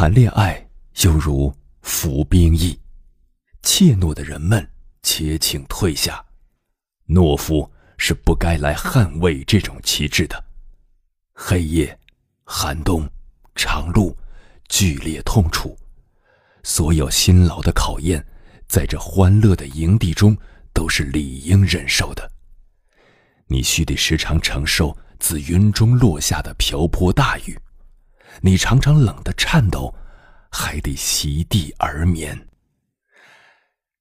谈恋爱犹如服兵役，怯懦的人们且请退下。懦夫是不该来捍卫这种旗帜的。黑夜、寒冬、长路、剧烈痛楚，所有辛劳的考验，在这欢乐的营地中都是理应忍受的。你须得时常承受自云中落下的瓢泼大雨。你常常冷得颤抖，还得席地而眠。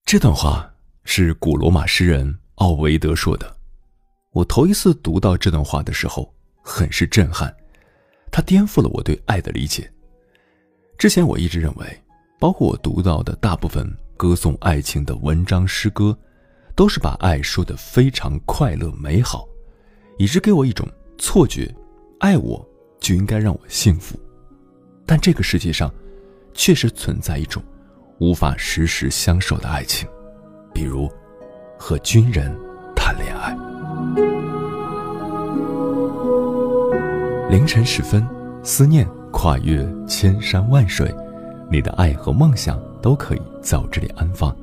这段话是古罗马诗人奥维德说的。我头一次读到这段话的时候，很是震撼，它颠覆了我对爱的理解。之前我一直认为，包括我读到的大部分歌颂爱情的文章诗歌，都是把爱说得非常快乐美好，以致给我一种错觉：爱我就应该让我幸福。但这个世界上，确实存在一种无法时时相守的爱情，比如和军人谈恋爱。凌晨时分，思念跨越千山万水，你的爱和梦想都可以在我这里安放。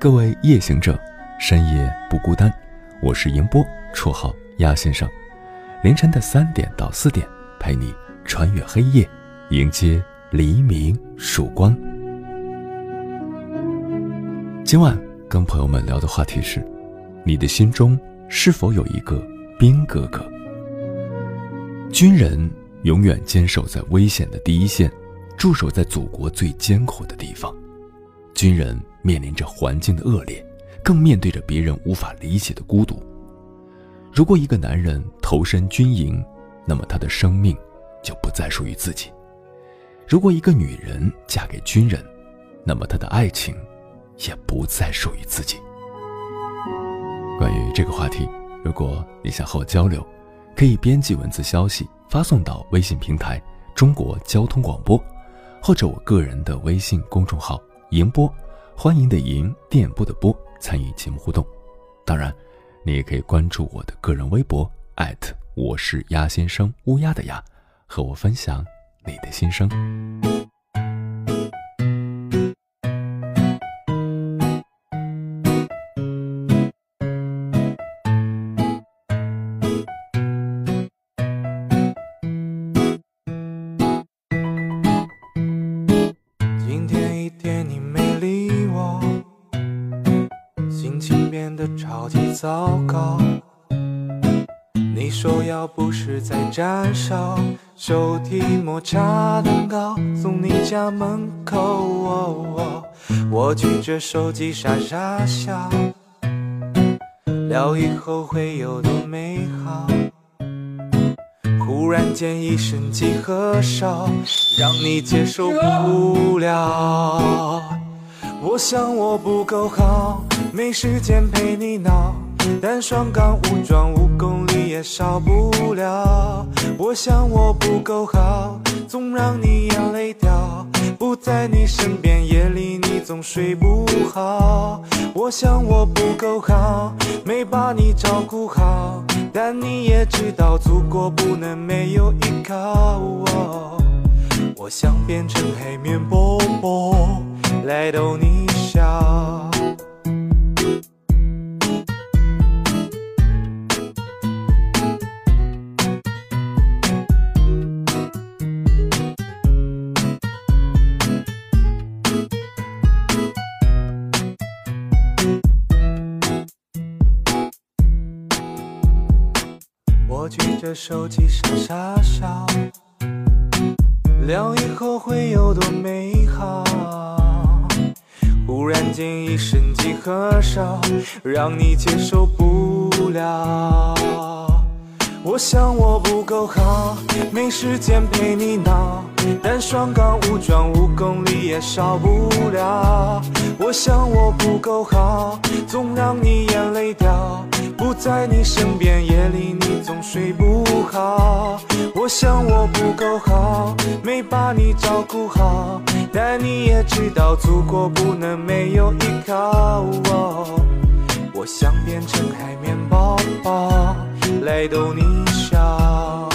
各位夜行者，深夜不孤单，我是迎波，绰号鸭先生。凌晨的三点到四点，陪你穿越黑夜。迎接黎明曙光。今晚跟朋友们聊的话题是：你的心中是否有一个兵哥哥？军人永远坚守在危险的第一线，驻守在祖国最艰苦的地方。军人面临着环境的恶劣，更面对着别人无法理解的孤独。如果一个男人投身军营，那么他的生命就不再属于自己。如果一个女人嫁给军人，那么她的爱情也不再属于自己。关于这个话题，如果你想和我交流，可以编辑文字消息发送到微信平台“中国交通广播”，或者我个人的微信公众号“迎播”，欢迎的迎，电波的波，参与节目互动。当然，你也可以关注我的个人微博我是鸭先生乌鸦的鸭，和我分享。你的心声。今天一天你没理我，心情变得超级糟糕。你说要不是在站哨，手提抹茶蛋糕送你家门口，我举着手机傻傻笑，聊以后会有多美好。忽然间一声鸡和哨，让你接受不了。我想我不够好，没时间陪你闹。单双杠武装五公也少不了。我想我不够好，总让你眼泪掉。不在你身边，夜里你总睡不好。我想我不够好，没把你照顾好。但你也知道，祖国不能没有依靠。我想变成黑面包包，来逗你笑。举着手机傻傻笑，聊以后会有多美好。忽然间一声鸡和少，让你接受不了。我想我不够好，没时间陪你闹，但双杠武装五公里也少不了。我想我不够好，总让你眼泪掉，不在你身边夜里你总睡不好。我想我不够好，没把你照顾好，但你也知道祖国不能没有依靠。我想变成海绵宝宝。来逗你笑，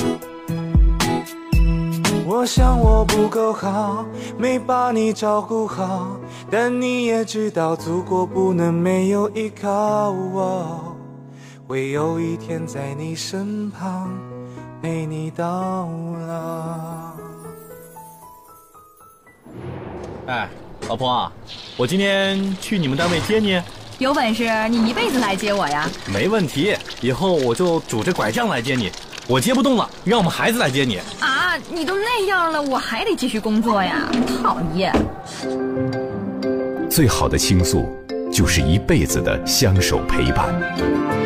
我想我不够好，没把你照顾好，但你也知道祖国不能没有依靠，我会有一天在你身旁陪你到老。哎，老婆，我今天去你们单位接你。有本事你一辈子来接我呀！没问题，以后我就拄着拐杖来接你。我接不动了，让我们孩子来接你。啊，你都那样了，我还得继续工作呀！讨厌。最好的倾诉，就是一辈子的相守陪伴。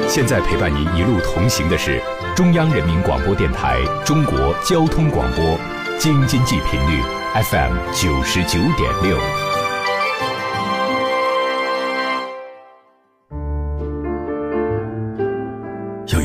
现在陪伴您一路同行的是中央人民广播电台中国交通广播，京津冀频率 FM 九十九点六。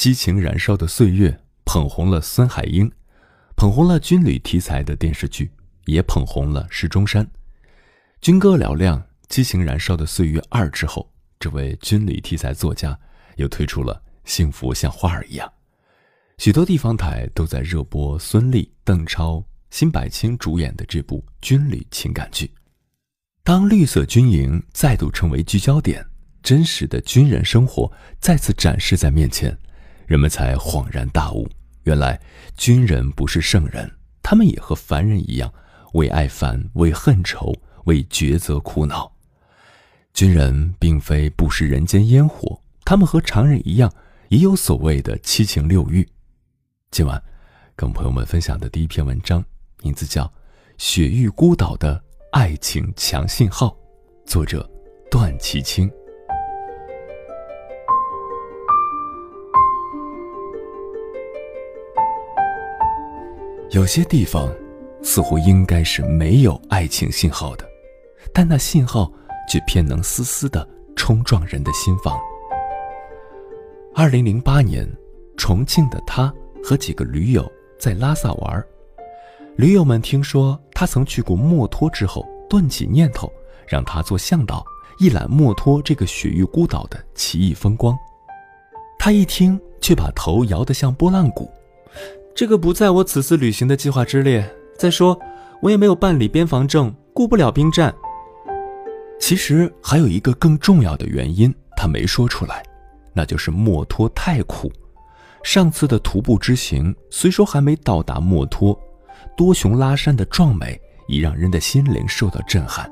激情燃烧的岁月捧红了孙海英，捧红了军旅题材的电视剧，也捧红了石钟山。军歌嘹亮，《激情燃烧的岁月二》之后，这位军旅题材作家又推出了《幸福像花儿一样》，许多地方台都在热播孙俪、邓超、辛柏青主演的这部军旅情感剧。当绿色军营再度成为聚焦点，真实的军人生活再次展示在面前。人们才恍然大悟，原来军人不是圣人，他们也和凡人一样，为爱烦，为恨愁，为抉择苦恼。军人并非不食人间烟火，他们和常人一样，也有所谓的七情六欲。今晚跟朋友们分享的第一篇文章，名字叫《雪域孤岛的爱情强信号》，作者段其清。有些地方似乎应该是没有爱情信号的，但那信号却偏能丝丝的冲撞人的心房。二零零八年，重庆的他和几个驴友在拉萨玩，驴友们听说他曾去过墨脱之后，顿起念头，让他做向导，一览墨脱这个雪域孤岛的奇异风光。他一听，却把头摇得像拨浪鼓。这个不在我此次旅行的计划之列。再说，我也没有办理边防证，顾不了兵站。其实还有一个更重要的原因，他没说出来，那就是墨脱太苦。上次的徒步之行，虽说还没到达墨脱，多雄拉山的壮美已让人的心灵受到震撼。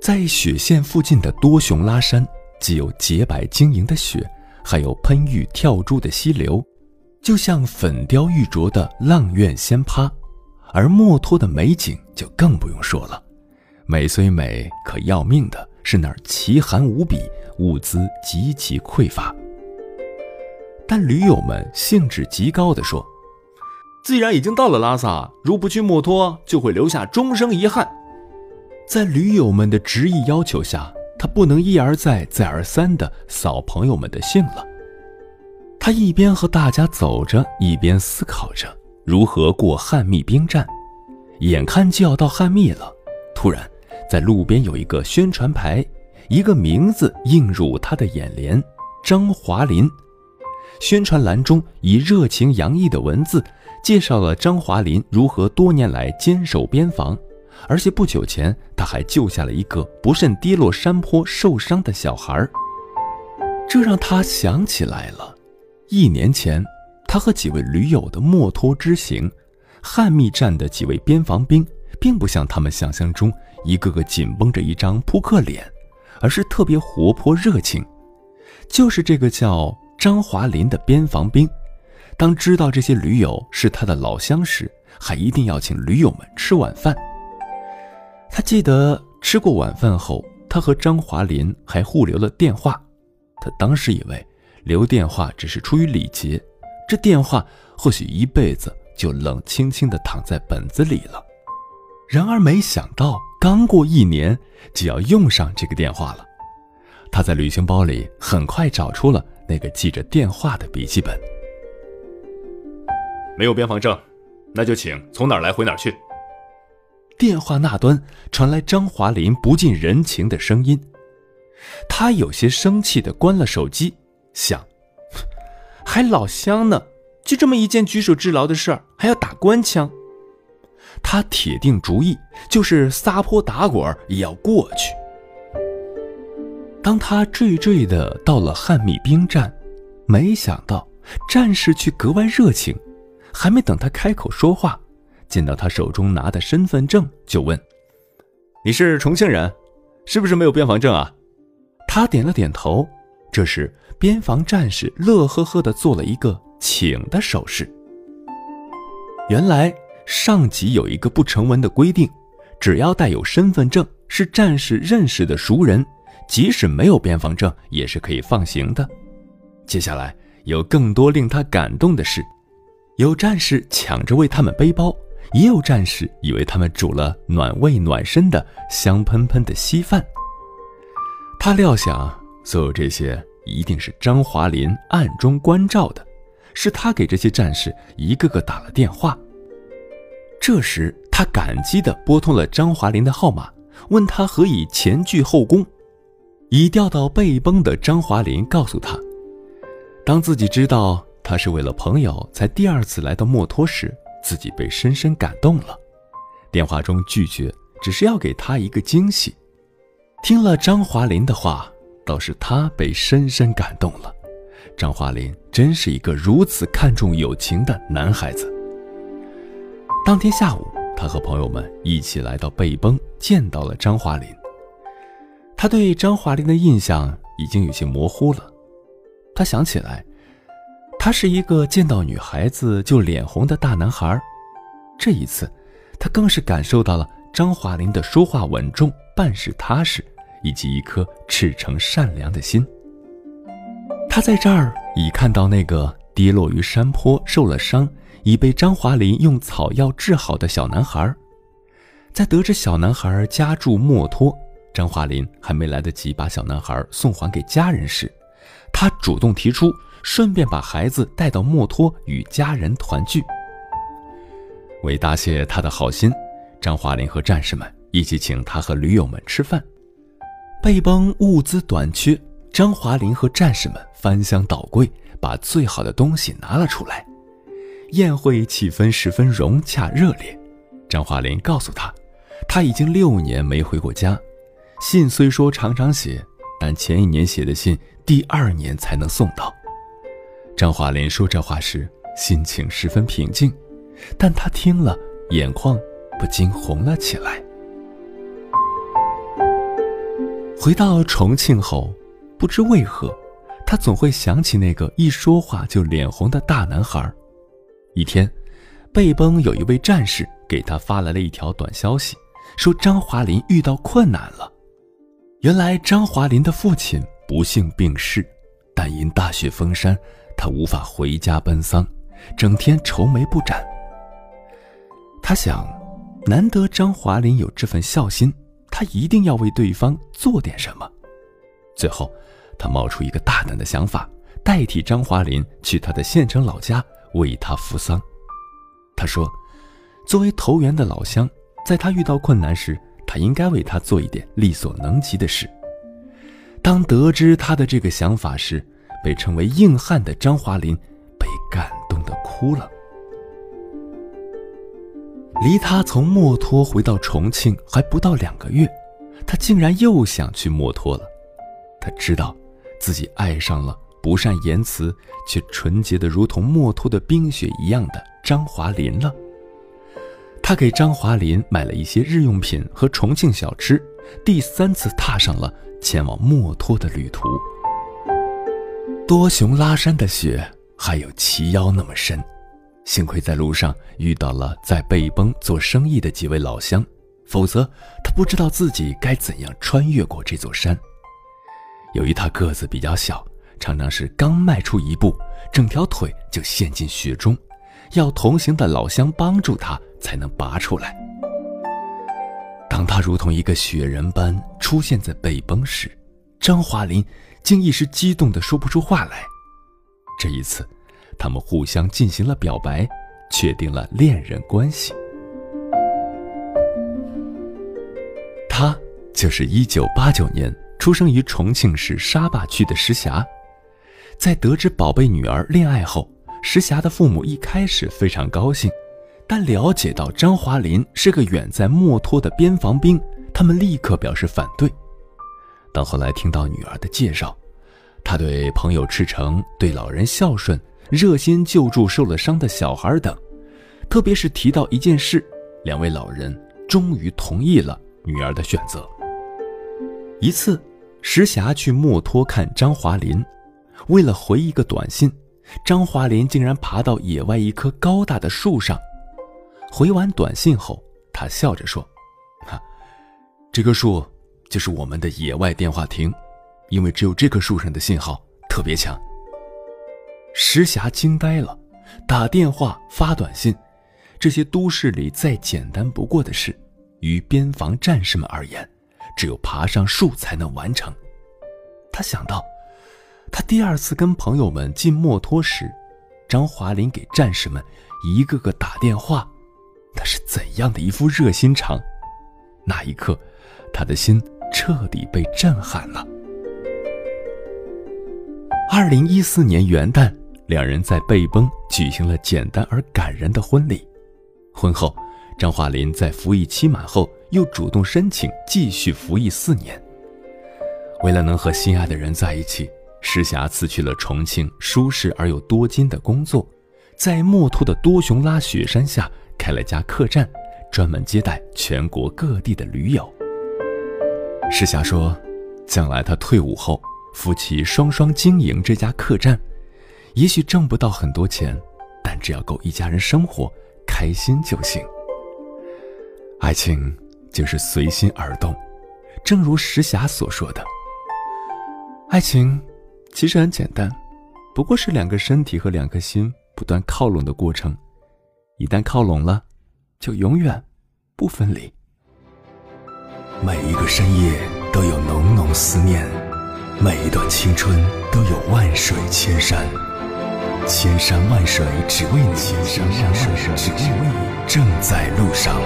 在雪线附近的多雄拉山，既有洁白晶莹的雪，还有喷玉跳珠的溪流。就像粉雕玉琢的阆苑仙葩，而墨脱的美景就更不用说了。美虽美，可要命的是那儿奇寒无比，物资极其匮乏。但驴友们兴致极高地说：“既然已经到了拉萨，如不去墨脱，就会留下终生遗憾。”在驴友们的执意要求下，他不能一而再、再而三地扫朋友们的兴了。他一边和大家走着，一边思考着如何过汉密兵站。眼看就要到汉密了，突然，在路边有一个宣传牌，一个名字映入他的眼帘：张华林。宣传栏中以热情洋溢的文字介绍了张华林如何多年来坚守边防，而且不久前他还救下了一个不慎跌落山坡受伤的小孩儿。这让他想起来了，一年前他和几位驴友的墨脱之行，汉密站的几位边防兵并不像他们想象中一个个紧绷着一张扑克脸，而是特别活泼热情。就是这个叫张华林的边防兵，当知道这些驴友是他的老乡时，还一定要请驴友们吃晚饭。他记得吃过晚饭后，他和张华林还互留了电话。他当时以为留电话只是出于礼节，这电话或许一辈子就冷清清地躺在本子里了。然而没想到，刚过一年就要用上这个电话了。他在旅行包里很快找出了那个记着电话的笔记本。没有边防证，那就请从哪儿来回哪儿去。电话那端传来张华林不近人情的声音，他有些生气的关了手机，想：还老乡呢，就这么一件举手之劳的事儿，还要打官腔。他铁定主意，就是撒泼打滚也要过去。当他惴惴的到了汉密兵站，没想到战士却格外热情，还没等他开口说话，见到他手中拿的身份证，就问：“你是重庆人，是不是没有边防证啊？”他点了点头。这时，边防战士乐呵呵的做了一个请的手势。原来上级有一个不成文的规定，只要带有身份证，是战士认识的熟人。即使没有边防证，也是可以放行的。接下来有更多令他感动的事：有战士抢着为他们背包，也有战士以为他们煮了暖胃暖身的香喷喷的稀饭。他料想，所有这些一定是张华林暗中关照的，是他给这些战士一个个打了电话。这时，他感激地拨通了张华林的号码，问他何以前倨后宫。已调到背崩的张华林告诉他，当自己知道他是为了朋友才第二次来到墨脱时，自己被深深感动了。电话中拒绝，只是要给他一个惊喜。听了张华林的话，倒是他被深深感动了。张华林真是一个如此看重友情的男孩子。当天下午，他和朋友们一起来到背崩，见到了张华林。他对张华林的印象已经有些模糊了，他想起来，他是一个见到女孩子就脸红的大男孩。这一次，他更是感受到了张华林的说话稳重、办事踏实，以及一颗赤诚善良的心。他在这儿已看到那个跌落于山坡、受了伤、已被张华林用草药治好的小男孩，在得知小男孩家住墨脱。张华林还没来得及把小男孩送还给家人时，他主动提出，顺便把孩子带到墨脱与家人团聚。为答谢他的好心，张华林和战士们一起请他和驴友们吃饭。被崩物资短缺，张华林和战士们翻箱倒柜，把最好的东西拿了出来。宴会气氛十分融洽热烈。张华林告诉他，他已经六年没回过家。信虽说常常写，但前一年写的信，第二年才能送到。张华林说这话时，心情十分平静，但他听了，眼眶不禁红了起来。回到重庆后，不知为何，他总会想起那个一说话就脸红的大男孩。一天，背崩有一位战士给他发来了一条短消息，说张华林遇到困难了。原来张华林的父亲不幸病逝，但因大雪封山，他无法回家奔丧，整天愁眉不展。他想，难得张华林有这份孝心，他一定要为对方做点什么。最后，他冒出一个大胆的想法，代替张华林去他的县城老家为他扶丧。他说：“作为投缘的老乡，在他遇到困难时。”他应该为他做一点力所能及的事。当得知他的这个想法时，被称为硬汉的张华林被感动的哭了。离他从墨脱回到重庆还不到两个月，他竟然又想去墨脱了。他知道，自己爱上了不善言辞却纯洁的如同墨脱的冰雪一样的张华林了。他给张华林买了一些日用品和重庆小吃，第三次踏上了前往墨脱的旅途。多雄拉山的雪还有齐腰那么深。幸亏在路上遇到了在贝崩做生意的几位老乡，否则他不知道自己该怎样穿越过这座山。由于他个子比较小，常常是刚迈出一步，整条腿就陷进雪中，要同行的老乡帮助他才能拔出来。当他如同一个雪人般出现在贝崩时，张华林竟一时激动的说不出话来。这一次。他们互相进行了表白，确定了恋人关系。他就是一九八九年出生于重庆市沙坝区的石霞。在得知宝贝女儿恋爱后，石霞的父母一开始非常高兴，但了解到张华林是个远在墨脱的边防兵，他们立刻表示反对。当后来听到女儿的介绍，他对朋友赤诚，对老人孝顺。热心救助受了伤的小孩等，特别是提到一件事，两位老人终于同意了女儿的选择。一次，石霞去墨脱看张华林，为了回一个短信，张华林竟然爬到野外一棵高大的树上。回完短信后，他笑着说：“哈，这棵树就是我们的野外电话亭，因为只有这棵树上的信号特别强。”石霞惊呆了，打电话、发短信，这些都市里再简单不过的事，于边防战士们而言，只有爬上树才能完成。他想到，他第二次跟朋友们进墨脱时，张华林给战士们一个个打电话，那是怎样的一副热心肠。那一刻，他的心彻底被震撼了。二零一四年元旦。两人在贝崩举行了简单而感人的婚礼。婚后，张华林在服役期满后又主动申请继续服役四年。为了能和心爱的人在一起，石霞辞去了重庆舒适而又多金的工作，在墨脱的多雄拉雪山下开了家客栈，专门接待全国各地的驴友。石霞说：“将来他退伍后，夫妻双双经营这家客栈。”也许挣不到很多钱，但只要够一家人生活开心就行。爱情就是随心而动，正如石霞所说的：“爱情其实很简单，不过是两个身体和两颗心不断靠拢的过程。一旦靠拢了，就永远不分离。每一个深夜都有浓浓思念，每一段青春都有万水千山。”千山万水只为你，千山万水只为你，正在路上。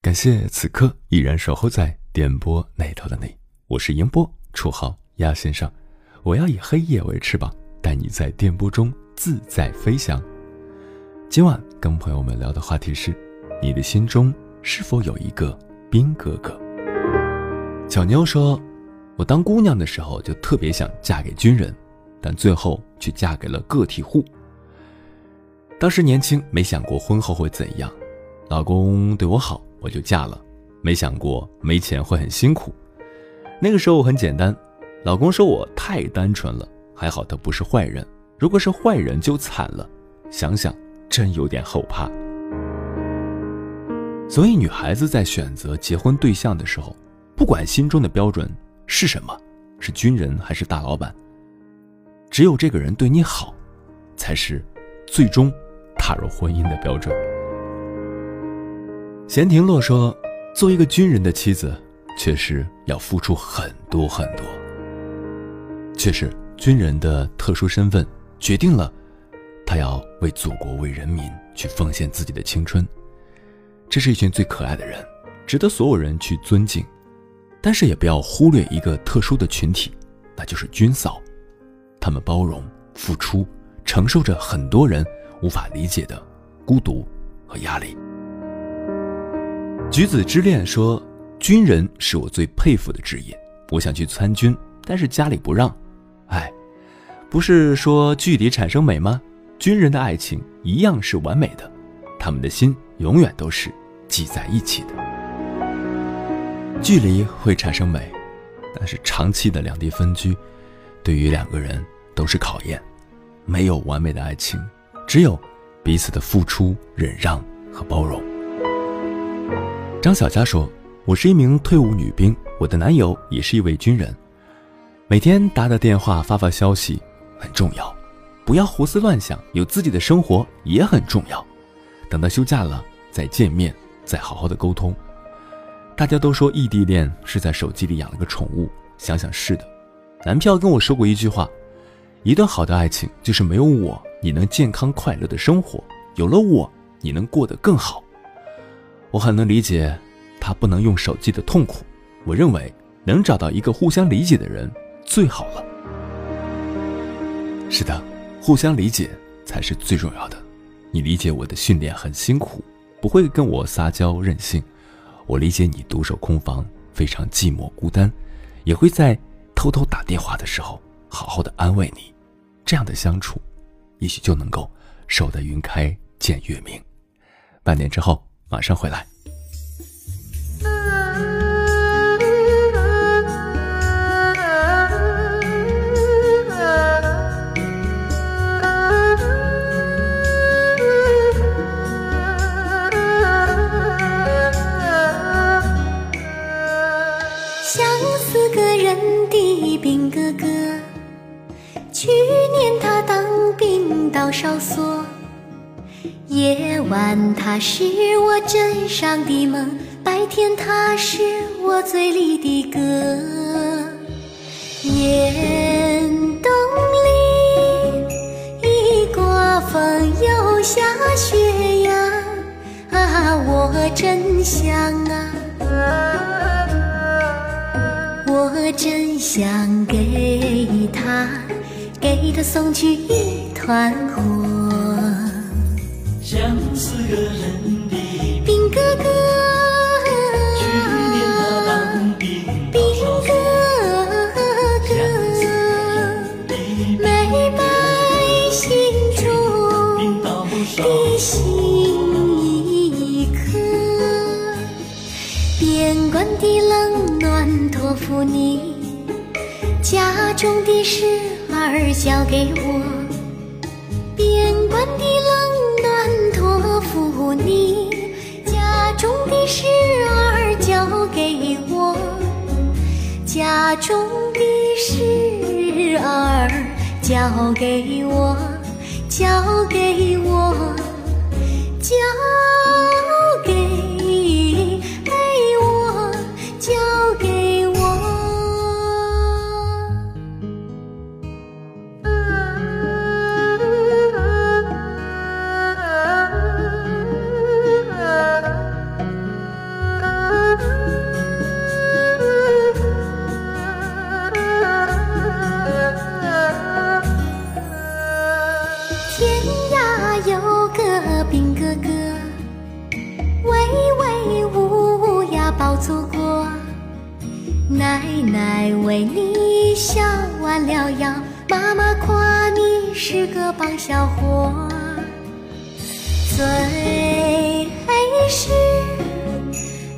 感谢此刻依然守候在电波那头的你，我是迎波，绰号鸭先生。我要以黑夜为翅膀，带你在电波中自在飞翔。今晚跟朋友们聊的话题是：你的心中是否有一个兵哥哥？小妞说。我当姑娘的时候就特别想嫁给军人，但最后却嫁给了个体户。当时年轻，没想过婚后会怎样，老公对我好，我就嫁了，没想过没钱会很辛苦。那个时候很简单，老公说我太单纯了，还好他不是坏人，如果是坏人就惨了，想想真有点后怕。所以女孩子在选择结婚对象的时候，不管心中的标准。是什么？是军人还是大老板？只有这个人对你好，才是最终踏入婚姻的标准。闲庭落说：“做一个军人的妻子，确实要付出很多很多。确实，军人的特殊身份决定了他要为祖国、为人民去奉献自己的青春。这是一群最可爱的人，值得所有人去尊敬。”但是也不要忽略一个特殊的群体，那就是军嫂。他们包容、付出，承受着很多人无法理解的孤独和压力。橘子之恋说：“军人是我最佩服的职业，我想去参军，但是家里不让。哎，不是说距离产生美吗？军人的爱情一样是完美的，他们的心永远都是系在一起的。距离会产生美，但是长期的两地分居，对于两个人都是考验。没有完美的爱情，只有彼此的付出、忍让和包容。”张小佳说：“我是一名退伍女兵，我的男友也是一位军人。每天打打电话、发发消息很重要，不要胡思乱想，有自己的生活也很重要。等到休假了再见面，再好好的沟通。大家都说异地恋是在手机里养了个宠物，想想是的。男票跟我说过一句话：一段好的爱情就是没有我，你能健康快乐的生活；有了我，你能过得更好。”我很能理解他不能用手机的痛苦。我认为能找到一个互相理解的人最好了。是的，互相理解才是最重要的。你理解我的训练很辛苦，不会跟我撒娇任性；我理解你独守空房，非常寂寞孤单，也会在偷偷打电话的时候好好的安慰你。这样的相处，也许就能够守得云开见月明。半年之后。马上回来。去年他当兵到哨所。夜晚，他是我枕上的梦；白天，他是我嘴里的歌。严冬里，一刮风又下雪呀，啊，我真想啊，我真想给他，给他送去一团火。相思个人的兵哥哥，去年他当兵到哨所，美满心中的心一颗，边关的冷暖托付你，家中的事儿交给我，边关的冷。暖托付你家中的事儿交给我，家中的事儿交给我，交给我，个棒小伙。最是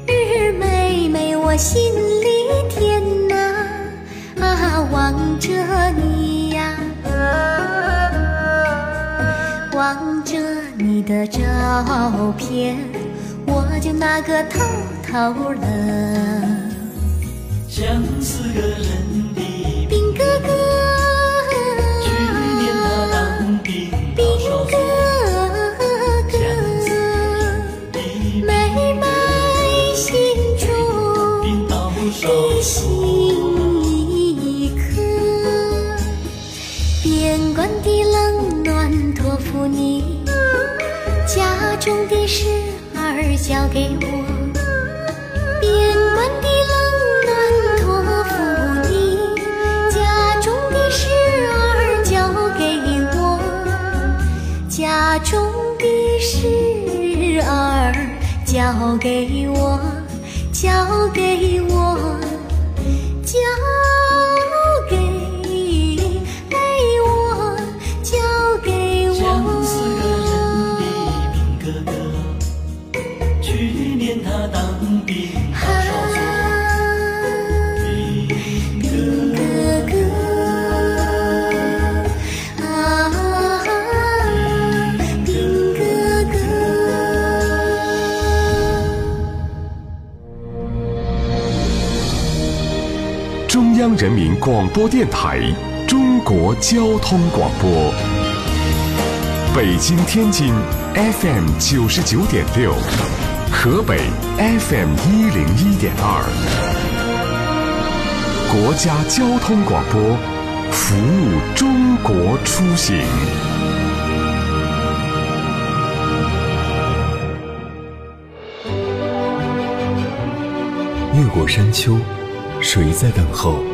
日妹妹我心里甜呐，啊望着你呀，望着你的照片，我就那个偷偷乐。相思个人的事儿交给我，边关的冷暖托付你，家中的事儿交给我，家中的事儿交给我，交给我。广播电台中国交通广播，北京、天津 FM 九十九点六，河北 FM 一零一点二，国家交通广播，服务中国出行。越过山丘，谁在等候？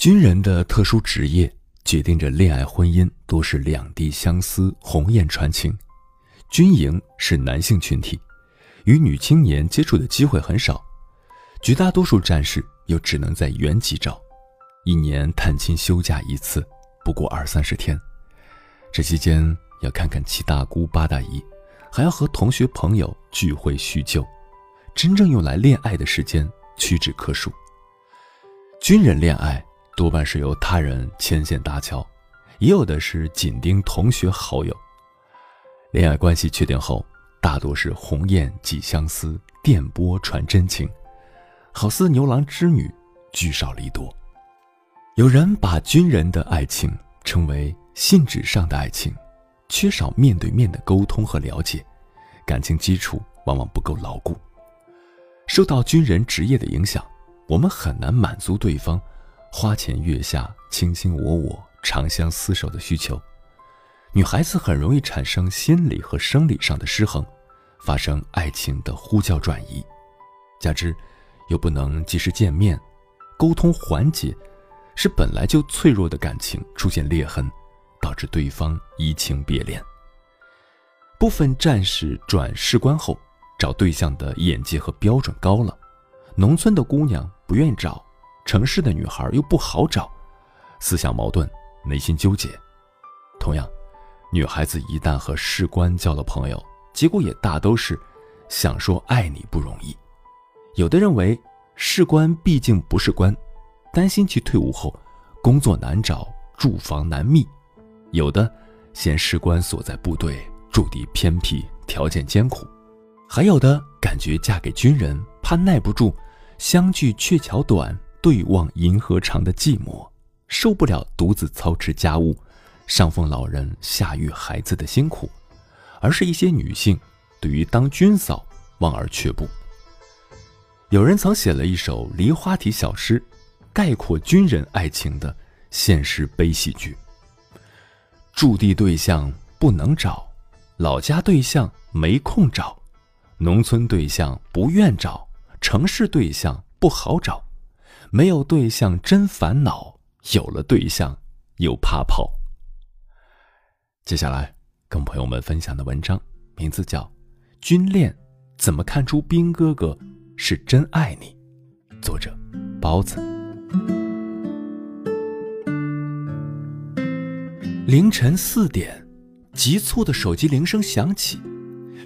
军人的特殊职业决定着恋爱婚姻多是两地相思、鸿雁传情。军营是男性群体，与女青年接触的机会很少，绝大多数战士又只能在原籍找，一年探亲休假一次，不过二三十天。这期间要看看七大姑八大姨，还要和同学朋友聚会叙旧，真正用来恋爱的时间屈指可数。军人恋爱。多半是由他人牵线搭桥，也有的是紧盯同学好友。恋爱关系确定后，大多是鸿雁寄相思，电波传真情，好似牛郎织女，聚少离多。有人把军人的爱情称为信纸上的爱情，缺少面对面的沟通和了解，感情基础往往不够牢固。受到军人职业的影响，我们很难满足对方。花前月下，卿卿我我，长相厮守的需求，女孩子很容易产生心理和生理上的失衡，发生爱情的呼叫转移，加之又不能及时见面，沟通缓解，使本来就脆弱的感情出现裂痕，导致对方移情别恋。部分战士转士官后，找对象的眼界和标准高了，农村的姑娘不愿找。城市的女孩又不好找，思想矛盾，内心纠结。同样，女孩子一旦和士官交了朋友，结果也大都是想说爱你不容易。有的认为士官毕竟不是官，担心其退伍后工作难找，住房难觅；有的嫌士官所在部队驻地偏僻，条件艰苦；还有的感觉嫁给军人怕耐不住相距鹊桥短。对望银河长的寂寞，受不了独自操持家务、上奉老人、下育孩子的辛苦，而是一些女性对于当军嫂望而却步。有人曾写了一首梨花体小诗，概括军人爱情的现实悲喜剧：驻地对象不能找，老家对象没空找，农村对象不愿找，城市对象不好找。没有对象真烦恼，有了对象又怕跑。接下来跟朋友们分享的文章名字叫《军恋怎么看出兵哥哥是真爱你》，作者包子。凌晨四点，急促的手机铃声响起，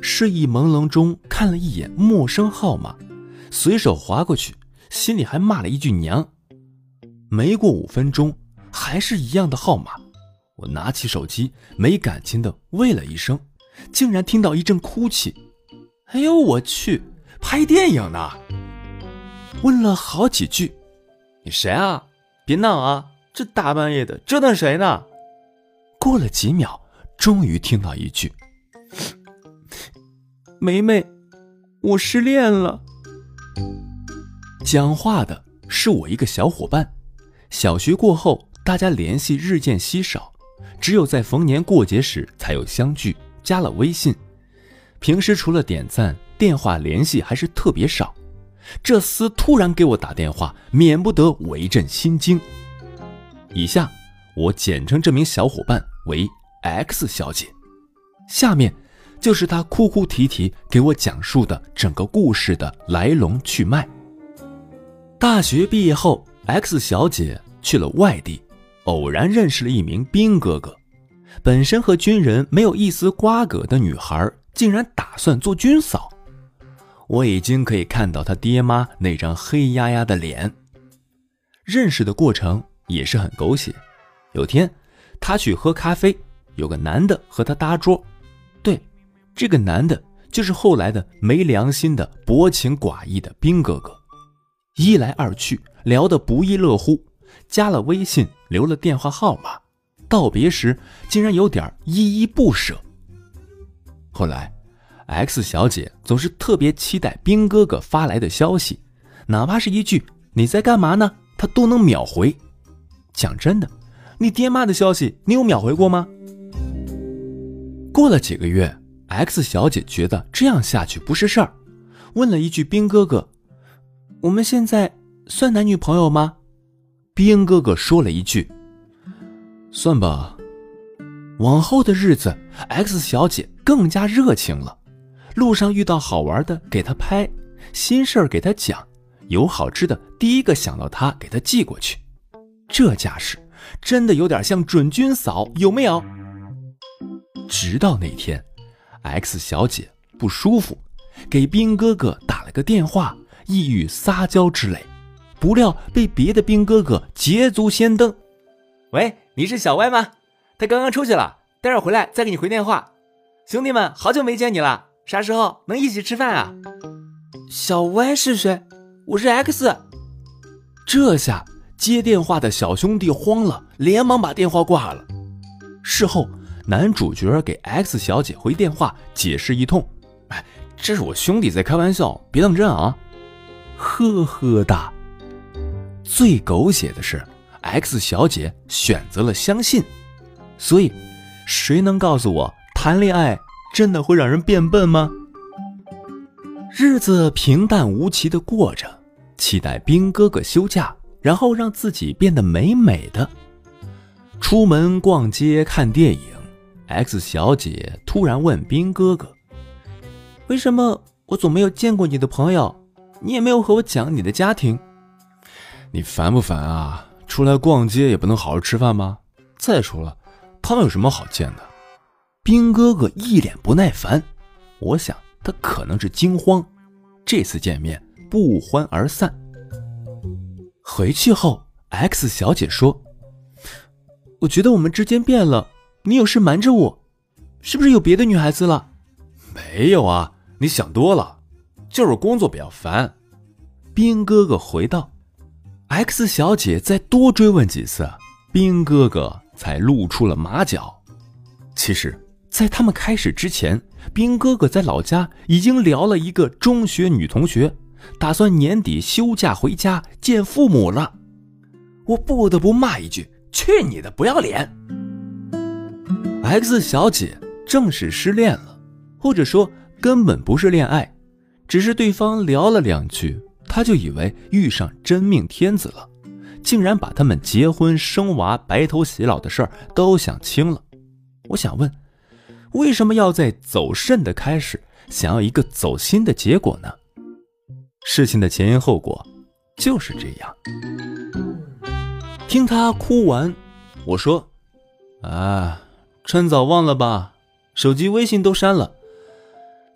睡意朦胧中看了一眼陌生号码，随手划过去。心里还骂了一句娘。没过五分钟，还是一样的号码。我拿起手机，没感情的喂了一声，竟然听到一阵哭泣。哎呦我去，拍电影呢！问了好几句，你谁啊？别闹啊！这大半夜的折腾谁呢？过了几秒，终于听到一句：“ 梅梅，我失恋了。”讲话的是我一个小伙伴。小学过后，大家联系日渐稀少，只有在逢年过节时才有相聚，加了微信。平时除了点赞，电话联系还是特别少。这厮突然给我打电话，免不得我一阵心惊。以下我简称这名小伙伴为 X 小姐。下面就是她哭哭啼啼给我讲述的整个故事的来龙去脉。大学毕业后，X 小姐去了外地，偶然认识了一名兵哥哥。本身和军人没有一丝瓜葛的女孩，竟然打算做军嫂。我已经可以看到他爹妈那张黑压压的脸。认识的过程也是很狗血。有天，他去喝咖啡，有个男的和他搭桌。对，这个男的就是后来的没良心的薄情寡义的兵哥哥。一来二去，聊得不亦乐乎，加了微信，留了电话号码。道别时，竟然有点依依不舍。后来。X 小姐总是特别期待兵哥哥发来的消息，哪怕是一句“你在干嘛呢”，她都能秒回。讲真的，你爹妈的消息你有秒回过吗？过了几个月，X 小姐觉得这样下去不是事儿，问了一句兵哥哥：“我们现在算男女朋友吗？”兵哥哥说了一句：“算吧。”往后的日子，X 小姐更加热情了。路上遇到好玩的，给她拍；心事儿给她讲，有好吃的，第一个想到她，给她寄过去。这架势真的有点像准军嫂，有没有？直到那天，X 小姐不舒服，给兵哥哥打了个电话，意欲撒娇之类，不料被别的兵哥哥捷足先登。喂，你是小歪吗？他刚刚出去了，待会儿回来再给你回电话。兄弟们，好久没见你了。啥时候能一起吃饭啊？小歪是谁？我是 X。这下接电话的小兄弟慌了，连忙把电话挂了。事后，男主角给 X 小姐回电话解释一通：“哎，这是我兄弟在开玩笑，别当真啊。”呵呵哒。最狗血的是，X 小姐选择了相信。所以，谁能告诉我谈恋爱？真的会让人变笨吗？日子平淡无奇的过着，期待兵哥哥休假，然后让自己变得美美的。出门逛街看电影，X 小姐突然问兵哥哥：“为什么我总没有见过你的朋友？你也没有和我讲你的家庭？你烦不烦啊？出来逛街也不能好好吃饭吗？再说了，他们有什么好见的？”兵哥哥一脸不耐烦，我想他可能是惊慌。这次见面不欢而散。回去后，X 小姐说：“我觉得我们之间变了，你有事瞒着我，是不是有别的女孩子了？”“没有啊，你想多了，就是工作比较烦。”兵哥哥回道。X 小姐再多追问几次，兵哥哥才露出了马脚。其实。在他们开始之前，兵哥哥在老家已经聊了一个中学女同学，打算年底休假回家见父母了。我不得不骂一句：“去你的，不要脸！”X 小姐正是失恋了，或者说根本不是恋爱，只是对方聊了两句，他就以为遇上真命天子了，竟然把他们结婚生娃、白头偕老的事儿都想清了。我想问。为什么要在走肾的开始想要一个走心的结果呢？事情的前因后果就是这样。听他哭完，我说：“啊，趁早忘了吧，手机微信都删了。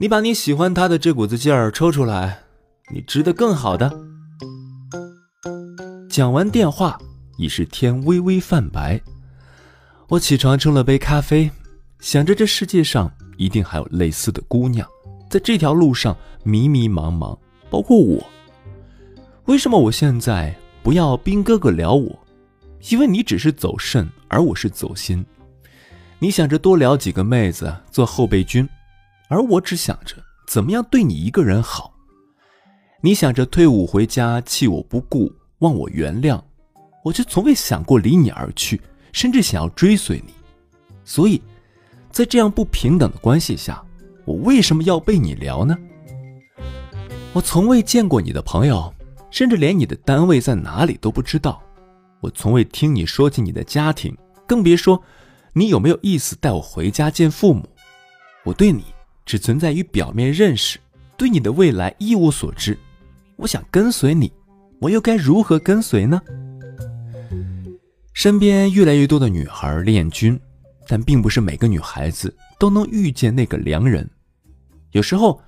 你把你喜欢他的这股子劲儿抽出来，你值得更好的。”讲完电话，已是天微微泛白。我起床冲了杯咖啡。想着这世界上一定还有类似的姑娘，在这条路上迷迷茫茫，包括我。为什么我现在不要兵哥哥聊我？因为你只是走肾，而我是走心。你想着多聊几个妹子做后备军，而我只想着怎么样对你一个人好。你想着退伍回家弃我不顾，望我原谅，我却从未想过离你而去，甚至想要追随你。所以，在这样不平等的关系下，我为什么要被你聊呢？我从未见过你的朋友，甚至连你的单位在哪里都不知道。我从未听你说起你的家庭，更别说你有没有意思带我回家见父母。我对你只存在于表面认识，对你的未来一无所知。我想跟随你，我又该如何跟随呢？身边越来越多的女孩恋军，但并不是每个女孩子都能遇见那个良人。有时候，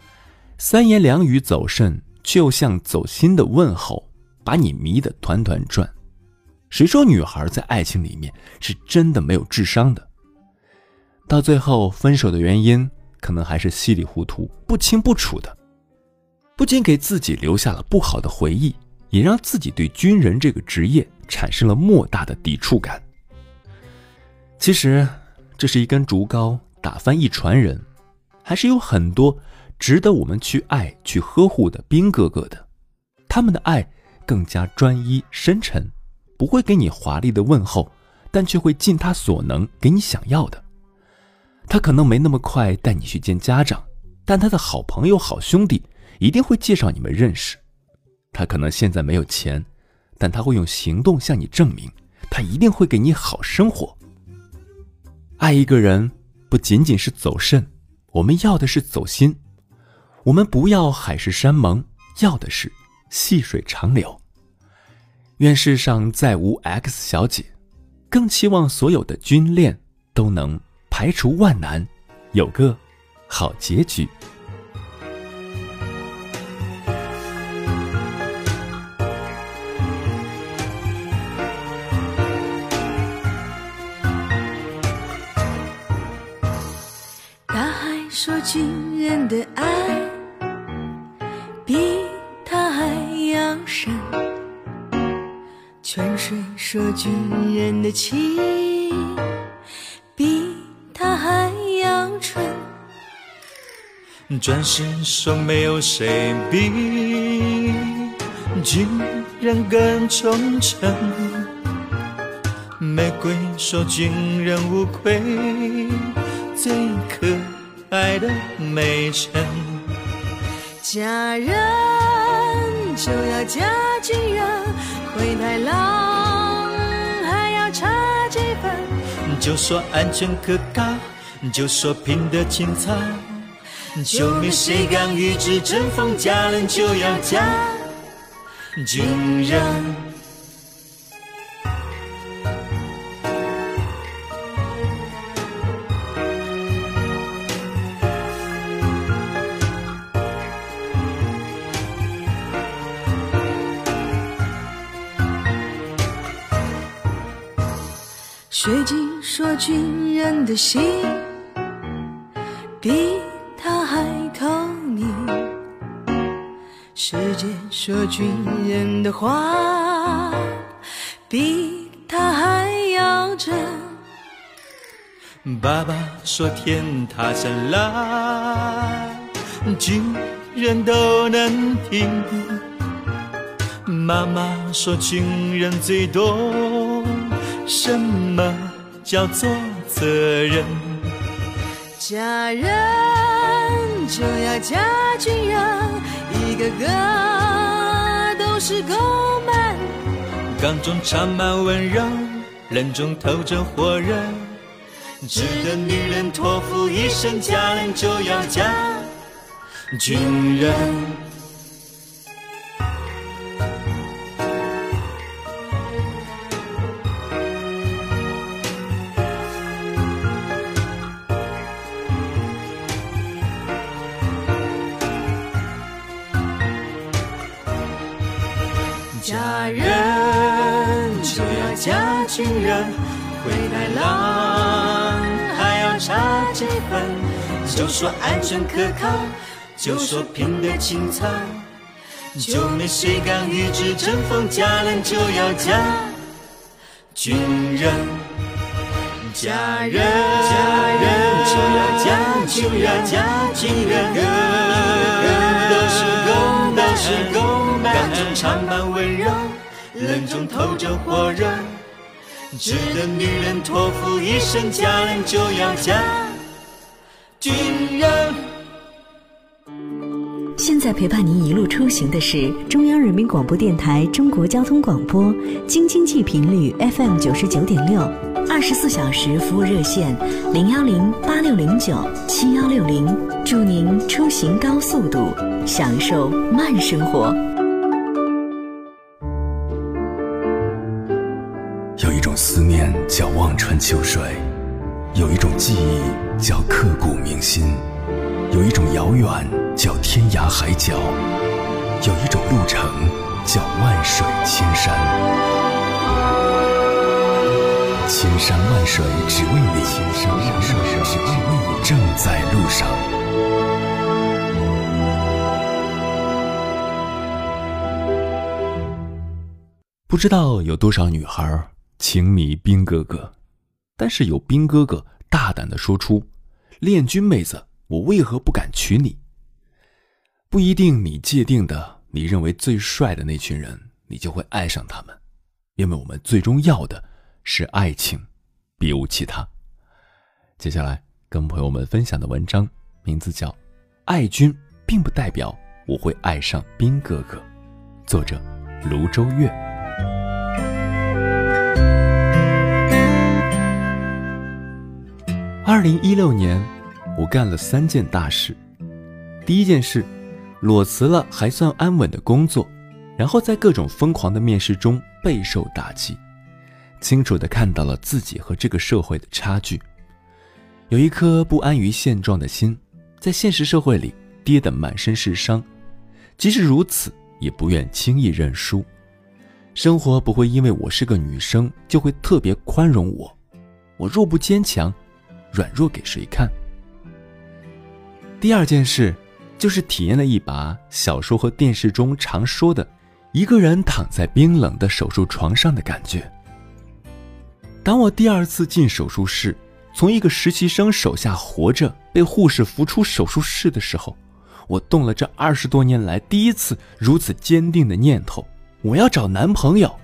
三言两语走肾，就像走心的问候，把你迷得团团转。谁说女孩在爱情里面是真的没有智商的？到最后分手的原因，可能还是稀里糊涂、不清不楚的。不仅给自己留下了不好的回忆，也让自己对军人这个职业产生了莫大的抵触感。其实，这是一根竹篙打翻一船人，还是有很多值得我们去爱、去呵护的兵哥哥的。他们的爱更加专一深沉，不会给你华丽的问候，但却会尽他所能给你想要的。他可能没那么快带你去见家长，但他的好朋友、好兄弟。一定会介绍你们认识。他可能现在没有钱，但他会用行动向你证明，他一定会给你好生活。爱一个人不仅仅是走肾，我们要的是走心。我们不要海誓山盟，要的是细水长流。愿世上再无 X 小姐，更期望所有的军恋都能排除万难，有个好结局。大海说军人的爱比他还要深，泉水说军人的情要纯，钻石说没有谁比军人更忠诚，玫瑰说军人无愧最可。爱的美称，嫁人就要嫁军人，灰太狼还要差几分？就说安全可靠，就说拼得青草，就没谁敢与之争锋。嫁人就要嫁军人。水晶说军人的心比他还透明，世界说军人的话比他还要真。爸爸说天塌下来，军人都能听。妈妈说军人最多。什么叫做责任？嫁人就要嫁军人，一个个都是够满。缸中盛满温柔，人中透着火热，值得女人托付一生。嫁人就要嫁军人。灰太狼还要差几分？就说安全可靠，就说拼得青草，就没谁敢与之争锋。嫁人就要嫁军人，家人家人就要嫁。就要嫁进人，都是公都是公，感中充满温柔，冷中透着火热，值得女人托付一生，嫁人就要嫁军人。现在陪伴您一路出行的是中央人民广播电台中国交通广播，京津冀频率 FM 九十九点六，二十四小时服务热线零幺零八六零九七幺六零，祝您出行高速度，享受慢生活。思念叫望穿秋水，有一种记忆叫刻骨铭心，有一种遥远。叫天涯海角，有一种路程叫万水千山，千山万水只为你，千山万水只为你，正在路上。不知道有多少女孩情迷兵哥哥，但是有兵哥哥大胆的说出：“恋军妹子，我为何不敢娶你？”不一定你界定的你认为最帅的那群人，你就会爱上他们，因为我们最终要的是爱情，别无其他。接下来跟朋友们分享的文章名字叫《爱君并不代表我会爱上兵哥哥》，作者卢周月。二零一六年，我干了三件大事，第一件事。裸辞了还算安稳的工作，然后在各种疯狂的面试中备受打击，清楚的看到了自己和这个社会的差距，有一颗不安于现状的心，在现实社会里跌得满身是伤，即使如此，也不愿轻易认输。生活不会因为我是个女生就会特别宽容我，我若不坚强，软弱给谁看？第二件事。就是体验了一把小说和电视中常说的，一个人躺在冰冷的手术床上的感觉。当我第二次进手术室，从一个实习生手下活着被护士扶出手术室的时候，我动了这二十多年来第一次如此坚定的念头：我要找男朋友。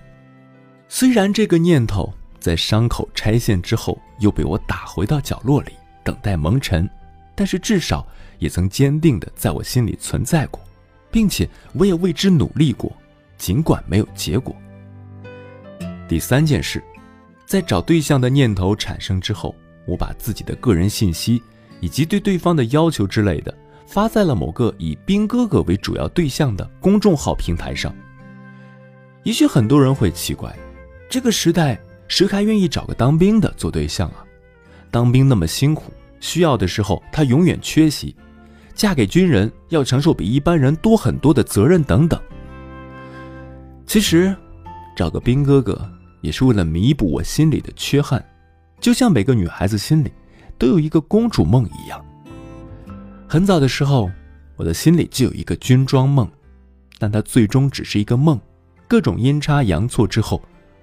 虽然这个念头在伤口拆线之后又被我打回到角落里，等待蒙尘，但是至少。也曾坚定的在我心里存在过，并且我也为之努力过，尽管没有结果。第三件事，在找对象的念头产生之后，我把自己的个人信息以及对对方的要求之类的发在了某个以兵哥哥为主要对象的公众号平台上。也许很多人会奇怪，这个时代谁还愿意找个当兵的做对象啊？当兵那么辛苦，需要的时候他永远缺席。嫁给军人要承受比一般人多很多的责任等等。其实，找个兵哥哥也是为了弥补我心里的缺憾，就像每个女孩子心里都有一个公主梦一样。很早的时候，我的心里就有一个军装梦，但它最终只是一个梦。各种阴差阳错之后，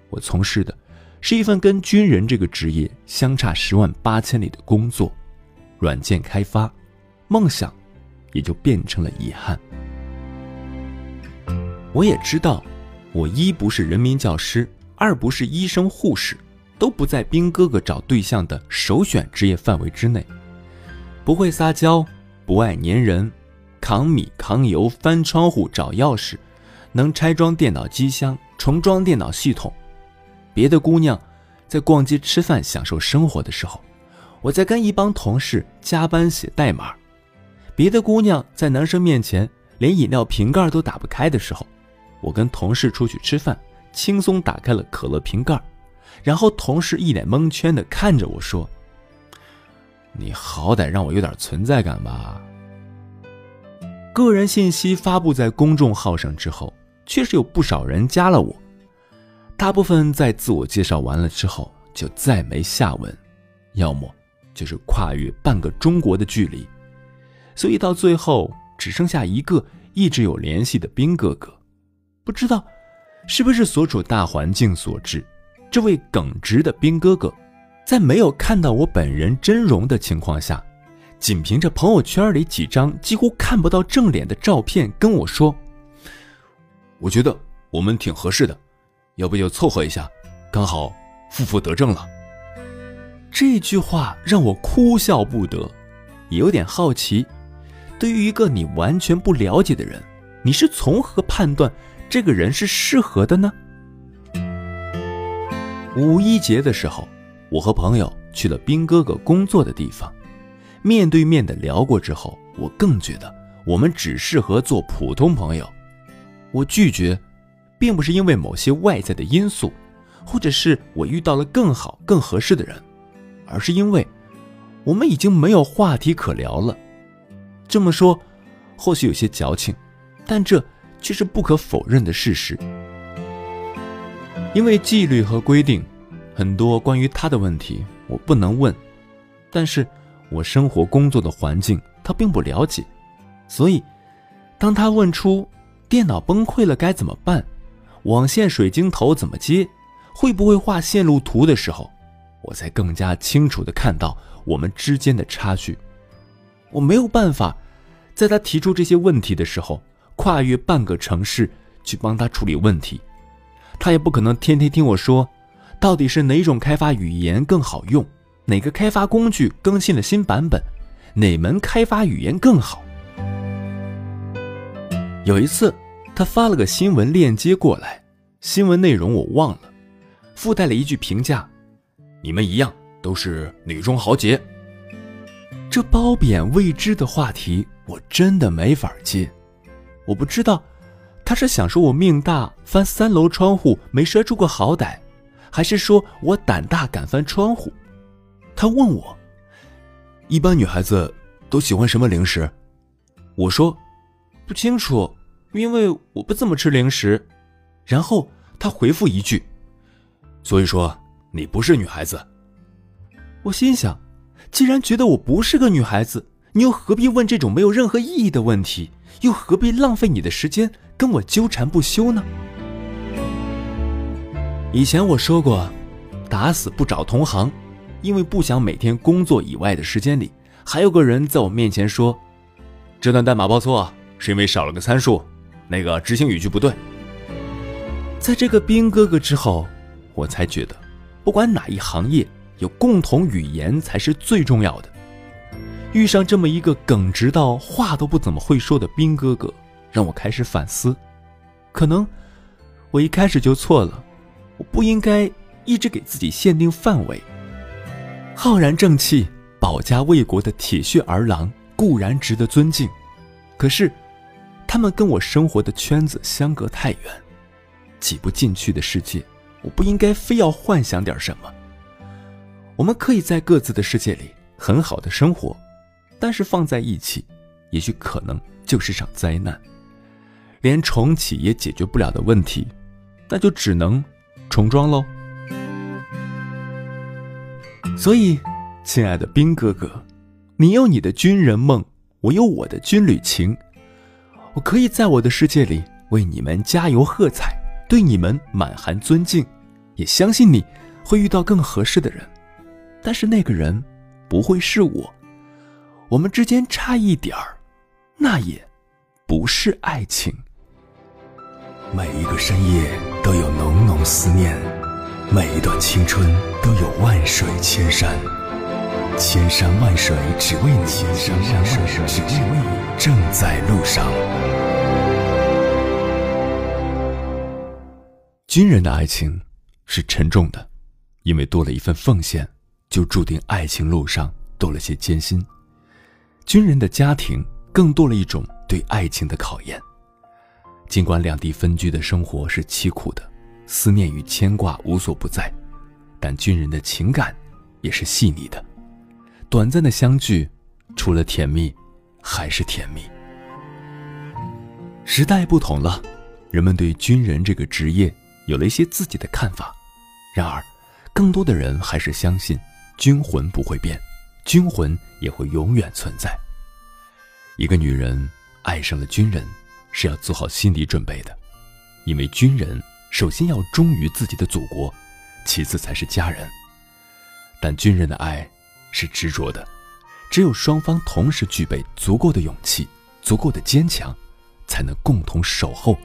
我从事的是一份跟军人这个职业相差十万八千里的工作——软件开发。梦想。也就变成了遗憾。我也知道，我一不是人民教师，二不是医生护士，都不在兵哥哥找对象的首选职业范围之内。不会撒娇，不爱粘人，扛米扛油，翻窗户找钥匙，能拆装电脑机箱，重装电脑系统。别的姑娘在逛街吃饭享受生活的时候，我在跟一帮同事加班写代码。别的姑娘在男生面前连饮料瓶盖都打不开的时候，我跟同事出去吃饭，轻松打开了可乐瓶盖，然后同事一脸蒙圈的看着我说：“你好歹让我有点存在感吧。”个人信息发布在公众号上之后，确实有不少人加了我，大部分在自我介绍完了之后就再没下文，要么就是跨越半个中国的距离。所以到最后只剩下一个一直有联系的兵哥哥，不知道是不是所处大环境所致，这位耿直的兵哥哥，在没有看到我本人真容的情况下，仅凭着朋友圈里几张几乎看不到正脸的照片跟我说：“我觉得我们挺合适的，要不就凑合一下，刚好负负得正了。”这句话让我哭笑不得，也有点好奇，对于一个你完全不了解的人，你是从何判断这个人是适合的呢？五一节的时候，我和朋友去了兵哥哥工作的地方。面对面的聊过之后，我更觉得我们只适合做普通朋友。我拒绝，并不是因为某些外在的因素，或者是我遇到了更好、更合适的人，而是因为我们已经没有话题可聊了。这么说，或许有些矫情，但这却是不可否认的事实。因为纪律和规定，很多关于他的问题我不能问，但是。我生活工作的环境，他并不了解，所以，当他问出电脑崩溃了该怎么办，网线水晶头怎么接，会不会画线路图的时候，我才更加清楚的看到我们之间的差距。我没有办法，在他提出这些问题的时候，跨越半个城市去帮他处理问题，他也不可能天天听我说，到底是哪种开发语言更好用。哪个开发工具更新了新版本？哪门开发语言更好？有一次，他发了个新闻链接过来，新闻内容我忘了，附带了一句评价：“你们一样都是女中豪杰。”这褒贬未知的话题，我真的没法接。我不知道，他是想说我命大，翻三楼窗户没摔出个好歹，还是说我胆大敢翻窗户？他问我：“一般女孩子都喜欢什么零食？”我说：“不清楚，因为我不怎么吃零食。”然后他回复一句：“所以说你不是女孩子。”我心想：“既然觉得我不是个女孩子，你又何必问这种没有任何意义的问题？又何必浪费你的时间跟我纠缠不休呢？”以前我说过：“打死不找同行。”因为不想每天工作以外的时间里，还有个人在我面前说，这段代码报错是因为少了个参数，那个执行语句不对。在这个兵哥哥之后，我才觉得，不管哪一行业，有共同语言才是最重要的。遇上这么一个耿直到话都不怎么会说的兵哥哥，让我开始反思，可能我一开始就错了，我不应该一直给自己限定范围。浩然正气、保家卫国的铁血儿郎固然值得尊敬，可是，他们跟我生活的圈子相隔太远，挤不进去的世界，我不应该非要幻想点什么。我们可以在各自的世界里很好的生活，但是放在一起，也许可能就是场灾难。连重启也解决不了的问题，那就只能重装喽。所以，亲爱的兵哥哥，你有你的军人梦，我有我的军旅情。我可以在我的世界里为你们加油喝彩，对你们满含尊敬，也相信你会遇到更合适的人。但是那个人不会是我，我们之间差一点儿，那也不是爱情。每一个深夜都有浓浓思念。每一段青春都有万水千山，千山万水只为你，千山万水只为你，正在路上。军人的爱情是沉重的，因为多了一份奉献，就注定爱情路上多了些艰辛。军人的家庭更多了一种对爱情的考验，尽管两地分居的生活是凄苦的。思念与牵挂无所不在，但军人的情感也是细腻的。短暂的相聚，除了甜蜜，还是甜蜜。时代不同了，人们对军人这个职业有了一些自己的看法。然而，更多的人还是相信军魂不会变，军魂也会永远存在。一个女人爱上了军人，是要做好心理准备的，因为军人。首先要忠于自己的祖国，其次才是家人。但军人的爱是执着的，只有双方同时具备足够的勇气、足够的坚强，才能共同守候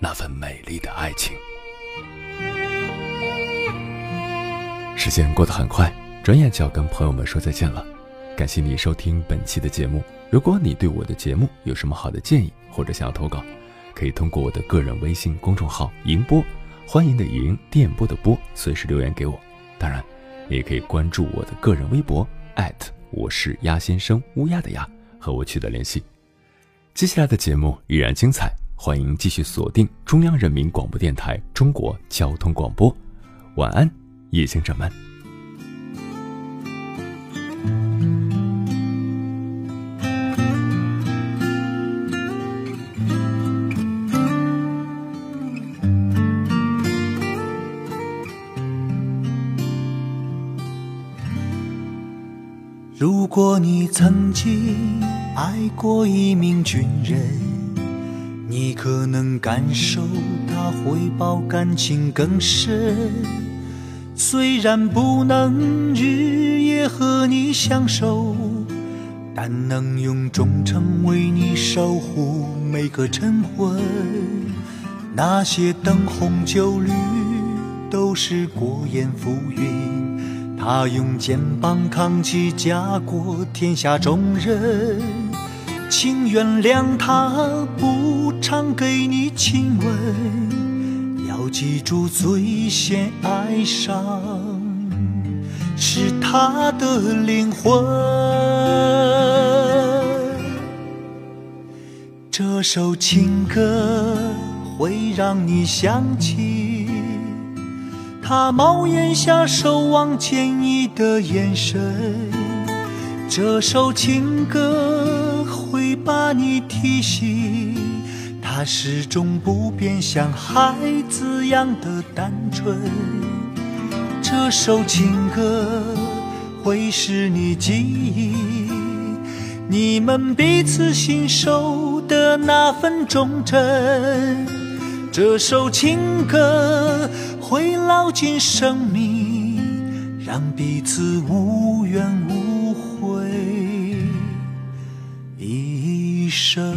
那份美丽的爱情。时间过得很快，转眼就要跟朋友们说再见了。感谢你收听本期的节目。如果你对我的节目有什么好的建议，或者想要投稿，可以通过我的个人微信公众号“银波”，欢迎的迎，电波的波，随时留言给我。当然，也可以关注我的个人微博我是鸭先生乌鸦的鸭，和我取得联系。接下来的节目依然精彩，欢迎继续锁定中央人民广播电台中国交通广播。晚安，夜行者们。果你曾经爱过一名军人，你可能感受他回报感情更深。虽然不能日夜和你相守，但能用忠诚为你守护每个晨昏。那些灯红酒绿都是过眼浮云。他用肩膀扛起家国天下重任，请原谅他不常给你亲吻，要记住最先爱上是他的灵魂。这首情歌会让你想起。他帽檐下守望坚毅的眼神，这首情歌会把你提醒，他始终不变，像孩子样的单纯。这首情歌会是你记忆，你们彼此信守的那份忠贞。这首情歌。会牢记生命，让彼此无怨无悔一生。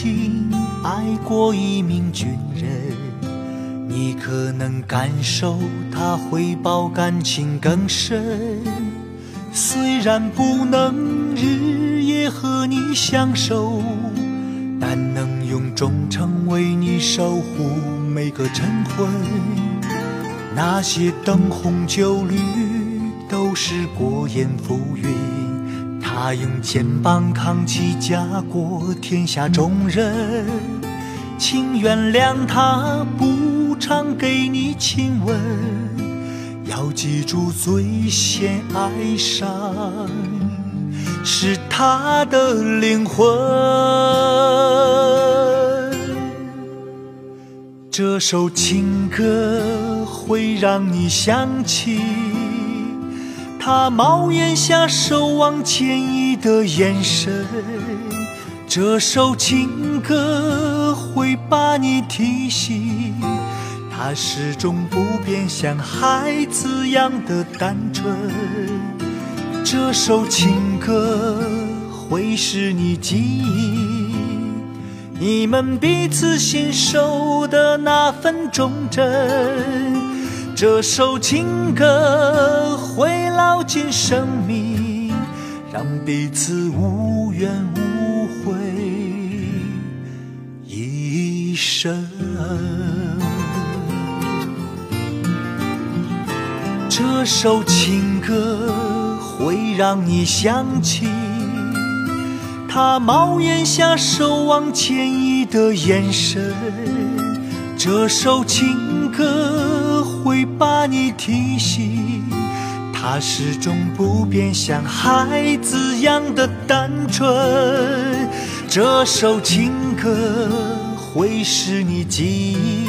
经爱过一名军人，你可能感受他回报感情更深。虽然不能日夜和你相守，但能用忠诚为你守护每个晨昏。那些灯红酒绿都是过眼浮云。他用肩膀扛起家国天下重任，请原谅他不常给你亲吻，要记住最先爱上是他的灵魂。这首情歌会让你想起。他帽檐下守望坚毅的眼神，这首情歌会把你提醒，他始终不变，像孩子样的单纯。这首情歌会是你记忆，你们彼此信守的那份忠贞。这首情歌会烙进生命，让彼此无怨无悔一生。这首情歌会让你想起他帽檐下守望坚毅的眼神。这首情歌。会把你提醒，他始终不变，像孩子样的单纯。这首情歌会是你记忆，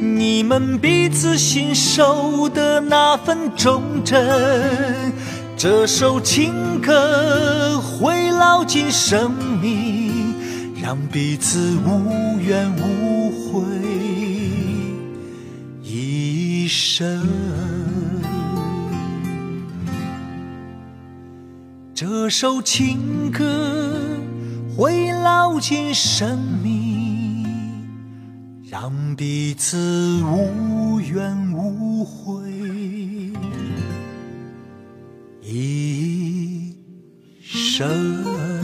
你们彼此信守的那份忠贞。这首情歌会烙进生命，让彼此无怨无悔一生。这首情歌会烙进生命，让彼此无怨无悔一生。